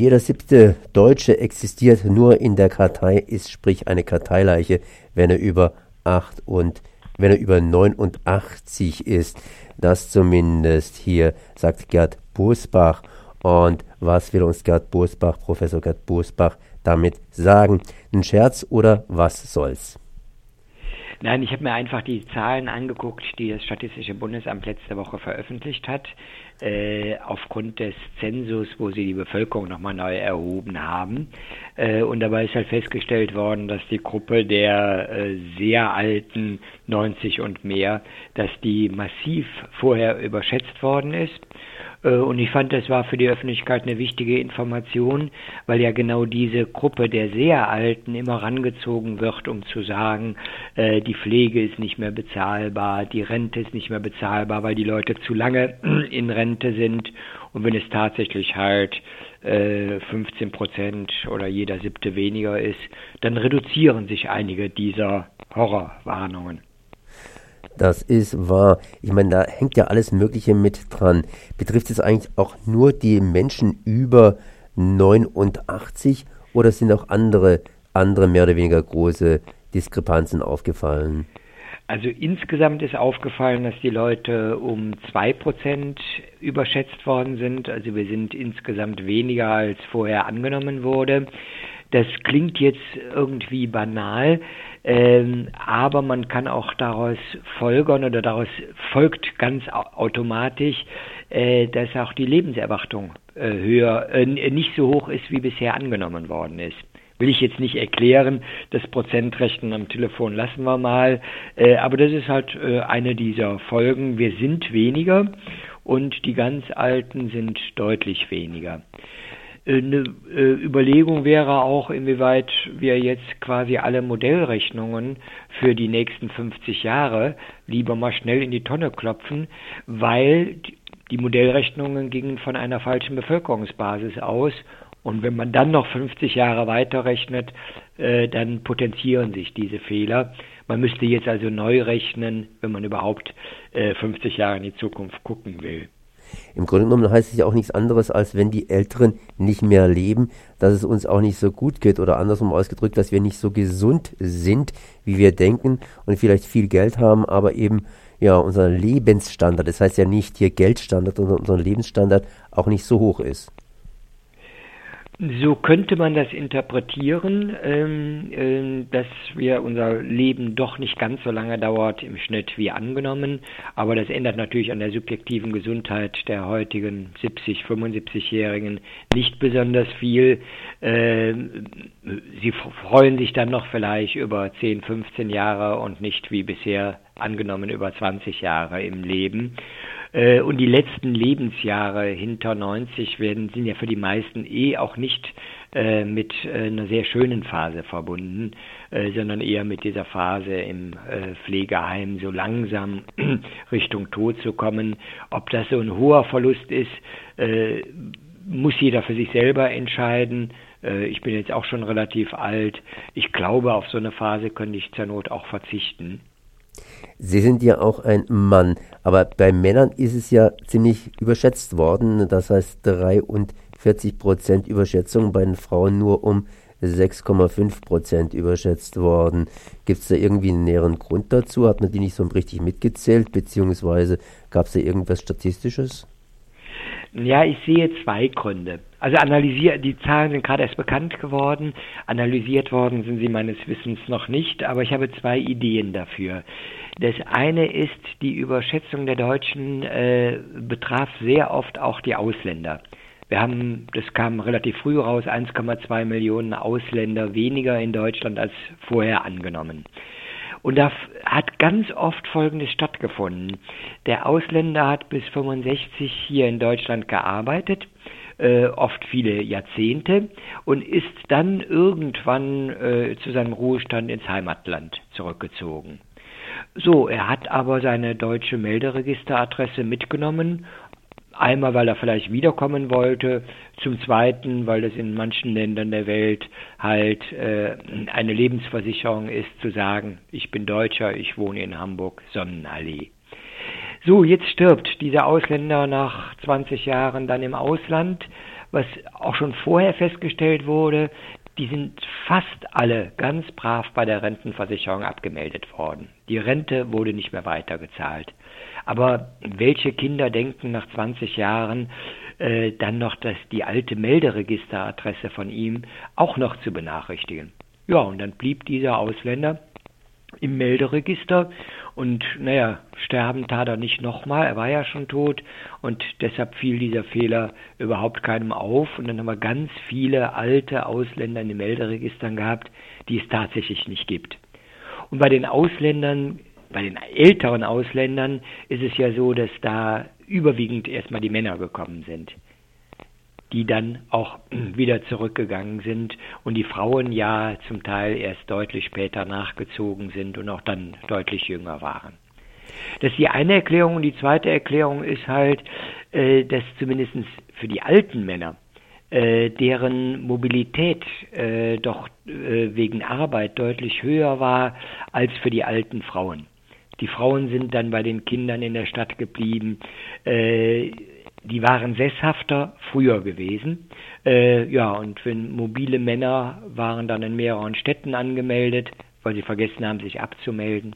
Jeder siebte Deutsche existiert nur in der Kartei, ist sprich eine Karteileiche, wenn er über acht und wenn er über 89 ist. Das zumindest hier sagt Gerd Bosbach. Und was will uns Gerd Bosbach, Professor Gerd Bosbach, damit sagen? Ein Scherz oder was soll's? Nein, ich habe mir einfach die Zahlen angeguckt, die das Statistische Bundesamt letzte Woche veröffentlicht hat, äh, aufgrund des Zensus, wo sie die Bevölkerung nochmal neu erhoben haben. Äh, und dabei ist halt festgestellt worden, dass die Gruppe der äh, sehr alten 90 und mehr, dass die massiv vorher überschätzt worden ist. Äh, und ich fand, das war für die Öffentlichkeit eine wichtige Information, weil ja genau diese Gruppe der sehr Alten immer rangezogen wird, um zu sagen, äh, die Pflege ist nicht mehr bezahlbar, die Rente ist nicht mehr bezahlbar, weil die Leute zu lange in Rente sind. Und wenn es tatsächlich halt 15 äh, Prozent oder jeder siebte weniger ist, dann reduzieren sich einige dieser Horrorwarnungen. Das ist wahr. Ich meine, da hängt ja alles Mögliche mit dran. Betrifft es eigentlich auch nur die Menschen über 89 oder sind auch andere, andere mehr oder weniger große Diskrepanzen aufgefallen? Also insgesamt ist aufgefallen, dass die Leute um 2% überschätzt worden sind. Also wir sind insgesamt weniger als vorher angenommen wurde. Das klingt jetzt irgendwie banal, ähm, aber man kann auch daraus folgern oder daraus folgt ganz automatisch, äh, dass auch die Lebenserwartung äh, höher, äh, nicht so hoch ist, wie bisher angenommen worden ist will ich jetzt nicht erklären. Das Prozentrechnen am Telefon lassen wir mal. Äh, aber das ist halt äh, eine dieser Folgen. Wir sind weniger und die ganz Alten sind deutlich weniger. Eine äh, Überlegung wäre auch, inwieweit wir jetzt quasi alle Modellrechnungen für die nächsten 50 Jahre lieber mal schnell in die Tonne klopfen, weil die Modellrechnungen gingen von einer falschen Bevölkerungsbasis aus und wenn man dann noch 50 Jahre weiterrechnet, äh, dann potenzieren sich diese Fehler. Man müsste jetzt also neu rechnen, wenn man überhaupt äh, 50 Jahre in die Zukunft gucken will. Im Grunde genommen heißt es ja auch nichts anderes, als wenn die Älteren nicht mehr leben, dass es uns auch nicht so gut geht oder andersrum ausgedrückt, dass wir nicht so gesund sind, wie wir denken und vielleicht viel Geld haben, aber eben ja unser Lebensstandard, das heißt ja nicht hier Geldstandard, sondern unser Lebensstandard auch nicht so hoch ist. So könnte man das interpretieren, ähm, äh, dass wir unser Leben doch nicht ganz so lange dauert im Schnitt wie angenommen. Aber das ändert natürlich an der subjektiven Gesundheit der heutigen 70, 75-Jährigen nicht besonders viel. Äh, sie freuen sich dann noch vielleicht über 10, 15 Jahre und nicht wie bisher angenommen über 20 Jahre im Leben. Äh, und die letzten Lebensjahre hinter 90 werden, sind ja für die meisten eh auch nicht äh, mit äh, einer sehr schönen Phase verbunden, sondern eher mit dieser Phase im Pflegeheim so langsam Richtung Tod zu kommen. Ob das so ein hoher Verlust ist, muss jeder für sich selber entscheiden. Ich bin jetzt auch schon relativ alt. Ich glaube, auf so eine Phase könnte ich zur Not auch verzichten. Sie sind ja auch ein Mann, aber bei Männern ist es ja ziemlich überschätzt worden. Das heißt 43 Prozent Überschätzung, bei den Frauen nur um 6,5 Prozent überschätzt worden. Gibt es da irgendwie einen näheren Grund dazu? Hat man die nicht so richtig mitgezählt, beziehungsweise gab es da irgendwas Statistisches? Ja, ich sehe zwei Gründe. Also analysiert, die Zahlen sind gerade erst bekannt geworden, analysiert worden sind sie meines Wissens noch nicht, aber ich habe zwei Ideen dafür. Das eine ist, die Überschätzung der Deutschen äh, betraf sehr oft auch die Ausländer. Wir haben, das kam relativ früh raus, 1,2 Millionen Ausländer weniger in Deutschland als vorher angenommen. Und da hat ganz oft Folgendes stattgefunden. Der Ausländer hat bis 65 hier in Deutschland gearbeitet, äh, oft viele Jahrzehnte, und ist dann irgendwann äh, zu seinem Ruhestand ins Heimatland zurückgezogen. So, er hat aber seine deutsche Melderegisteradresse mitgenommen. Einmal, weil er vielleicht wiederkommen wollte, zum Zweiten, weil es in manchen Ländern der Welt halt äh, eine Lebensversicherung ist, zu sagen, ich bin Deutscher, ich wohne in Hamburg, Sonnenallee. So, jetzt stirbt dieser Ausländer nach 20 Jahren dann im Ausland, was auch schon vorher festgestellt wurde, die sind fast alle ganz brav bei der Rentenversicherung abgemeldet worden. Die Rente wurde nicht mehr weitergezahlt. Aber welche Kinder denken nach 20 Jahren äh, dann noch, dass die alte Melderegisteradresse von ihm auch noch zu benachrichtigen? Ja, und dann blieb dieser Ausländer im Melderegister und naja, sterben tat er nicht nochmal, er war ja schon tot. Und deshalb fiel dieser Fehler überhaupt keinem auf. Und dann haben wir ganz viele alte Ausländer in den Melderegistern gehabt, die es tatsächlich nicht gibt. Und bei den Ausländern, bei den älteren Ausländern ist es ja so, dass da überwiegend erstmal die Männer gekommen sind die dann auch wieder zurückgegangen sind und die Frauen ja zum Teil erst deutlich später nachgezogen sind und auch dann deutlich jünger waren. Das ist die eine Erklärung und die zweite Erklärung ist halt, äh, dass zumindest für die alten Männer äh, deren Mobilität äh, doch wegen Arbeit deutlich höher war als für die alten Frauen. Die Frauen sind dann bei den Kindern in der Stadt geblieben. Die waren sesshafter früher gewesen. Äh, ja, und wenn mobile Männer waren dann in mehreren Städten angemeldet, weil sie vergessen haben, sich abzumelden.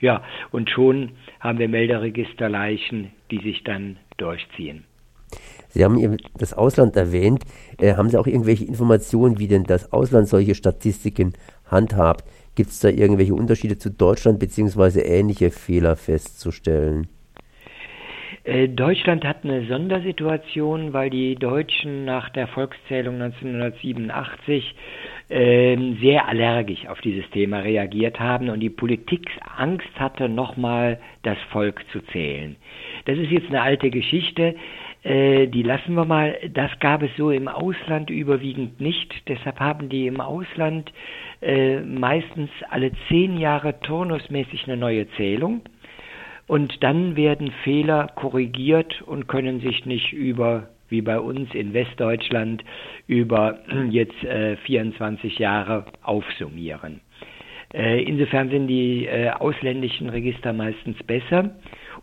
Ja, und schon haben wir Melderegisterleichen, die sich dann durchziehen. Sie haben das Ausland erwähnt. Äh, haben Sie auch irgendwelche Informationen, wie denn das Ausland solche Statistiken handhabt? Gibt es da irgendwelche Unterschiede zu Deutschland beziehungsweise ähnliche Fehler festzustellen? Äh, Deutschland hat eine Sondersituation, weil die Deutschen nach der Volkszählung 1987 äh, sehr allergisch auf dieses Thema reagiert haben und die Politik Angst hatte, nochmal das Volk zu zählen. Das ist jetzt eine alte Geschichte, äh, die lassen wir mal. Das gab es so im Ausland überwiegend nicht. Deshalb haben die im Ausland äh, meistens alle zehn Jahre turnusmäßig eine neue Zählung und dann werden Fehler korrigiert und können sich nicht über wie bei uns in Westdeutschland über jetzt äh, 24 Jahre aufsummieren. Äh, insofern sind die äh, ausländischen Register meistens besser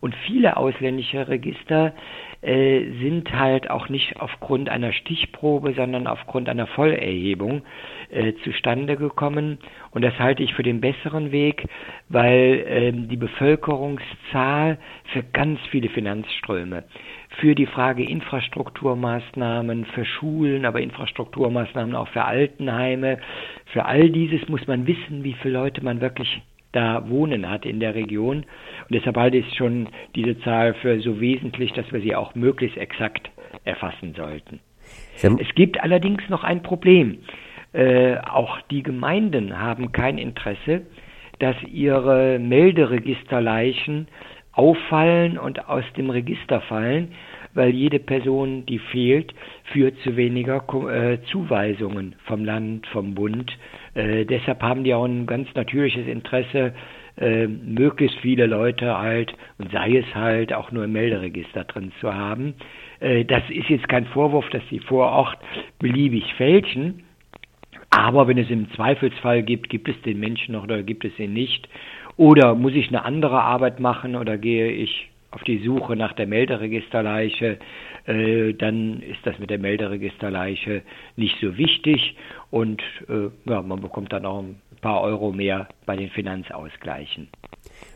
und viele ausländische Register äh, sind halt auch nicht aufgrund einer Stichprobe, sondern aufgrund einer Vollerhebung äh, zustande gekommen. Und das halte ich für den besseren Weg, weil äh, die Bevölkerungszahl für ganz viele Finanzströme, für die Frage Infrastrukturmaßnahmen, für Schulen, aber Infrastrukturmaßnahmen auch für Altenheime, für all dieses muss man wissen, wie viele Leute man wirklich da wohnen hat in der Region. Und deshalb halte ich schon diese Zahl für so wesentlich, dass wir sie auch möglichst exakt erfassen sollten. Es gibt allerdings noch ein Problem. Äh, auch die Gemeinden haben kein Interesse, dass ihre Melderegisterleichen auffallen und aus dem Register fallen, weil jede Person, die fehlt, führt zu weniger äh, Zuweisungen vom Land, vom Bund. Äh, deshalb haben die auch ein ganz natürliches Interesse, äh, möglichst viele Leute halt, und sei es halt auch nur im Melderegister drin zu haben. Äh, das ist jetzt kein Vorwurf, dass sie vor Ort beliebig fälschen, aber wenn es im Zweifelsfall gibt, gibt es den Menschen noch oder gibt es ihn nicht? Oder muss ich eine andere Arbeit machen oder gehe ich auf die Suche nach der Melderegisterleiche, äh, dann ist das mit der Melderegisterleiche nicht so wichtig und äh, ja, man bekommt dann auch ein paar Euro mehr bei den Finanzausgleichen.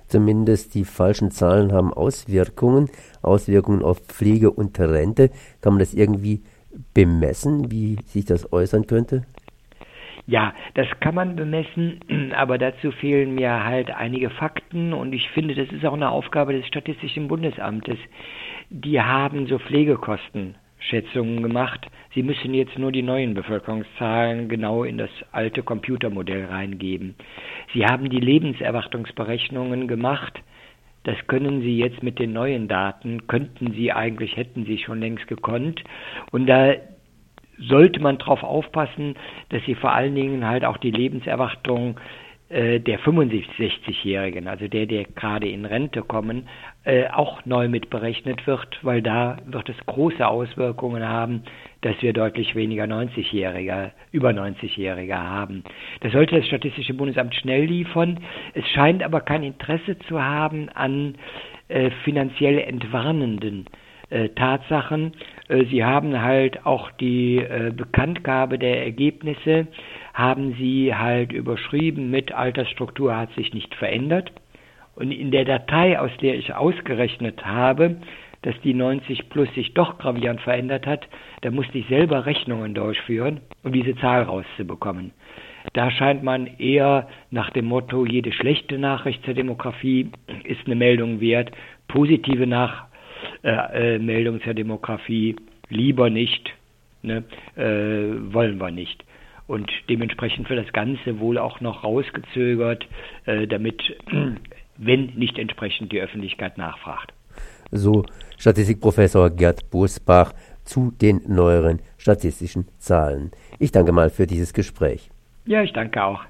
Zumindest die falschen Zahlen haben Auswirkungen, Auswirkungen auf Pflege und Rente. Kann man das irgendwie bemessen, wie sich das äußern könnte? Ja, das kann man bemessen, aber dazu fehlen mir halt einige Fakten und ich finde, das ist auch eine Aufgabe des Statistischen Bundesamtes. Die haben so Pflegekostenschätzungen gemacht. Sie müssen jetzt nur die neuen Bevölkerungszahlen genau in das alte Computermodell reingeben. Sie haben die Lebenserwartungsberechnungen gemacht. Das können Sie jetzt mit den neuen Daten, könnten Sie eigentlich, hätten Sie schon längst gekonnt. Und da sollte man darauf aufpassen, dass sie vor allen Dingen halt auch die Lebenserwartung äh, der 65-Jährigen, also der, der gerade in Rente kommen, äh, auch neu mitberechnet wird, weil da wird es große Auswirkungen haben, dass wir deutlich weniger 90-Jährige, über 90-Jährige haben. Das sollte das Statistische Bundesamt schnell liefern. Es scheint aber kein Interesse zu haben an äh, finanziell entwarnenden äh, Tatsachen, sie haben halt auch die äh, Bekanntgabe der Ergebnisse, haben Sie halt überschrieben mit Altersstruktur hat sich nicht verändert. Und in der Datei, aus der ich ausgerechnet habe, dass die 90 plus sich doch gravierend verändert hat, da musste ich selber Rechnungen durchführen, um diese Zahl rauszubekommen. Da scheint man eher nach dem Motto, jede schlechte Nachricht zur Demografie ist eine Meldung wert, positive Nach äh, äh, Meldung zur Demografie lieber nicht, ne, äh, wollen wir nicht. Und dementsprechend wird das Ganze wohl auch noch rausgezögert, äh, damit, wenn nicht entsprechend die Öffentlichkeit nachfragt. So Statistikprofessor Gerd Busbach zu den neueren statistischen Zahlen. Ich danke mal für dieses Gespräch. Ja, ich danke auch.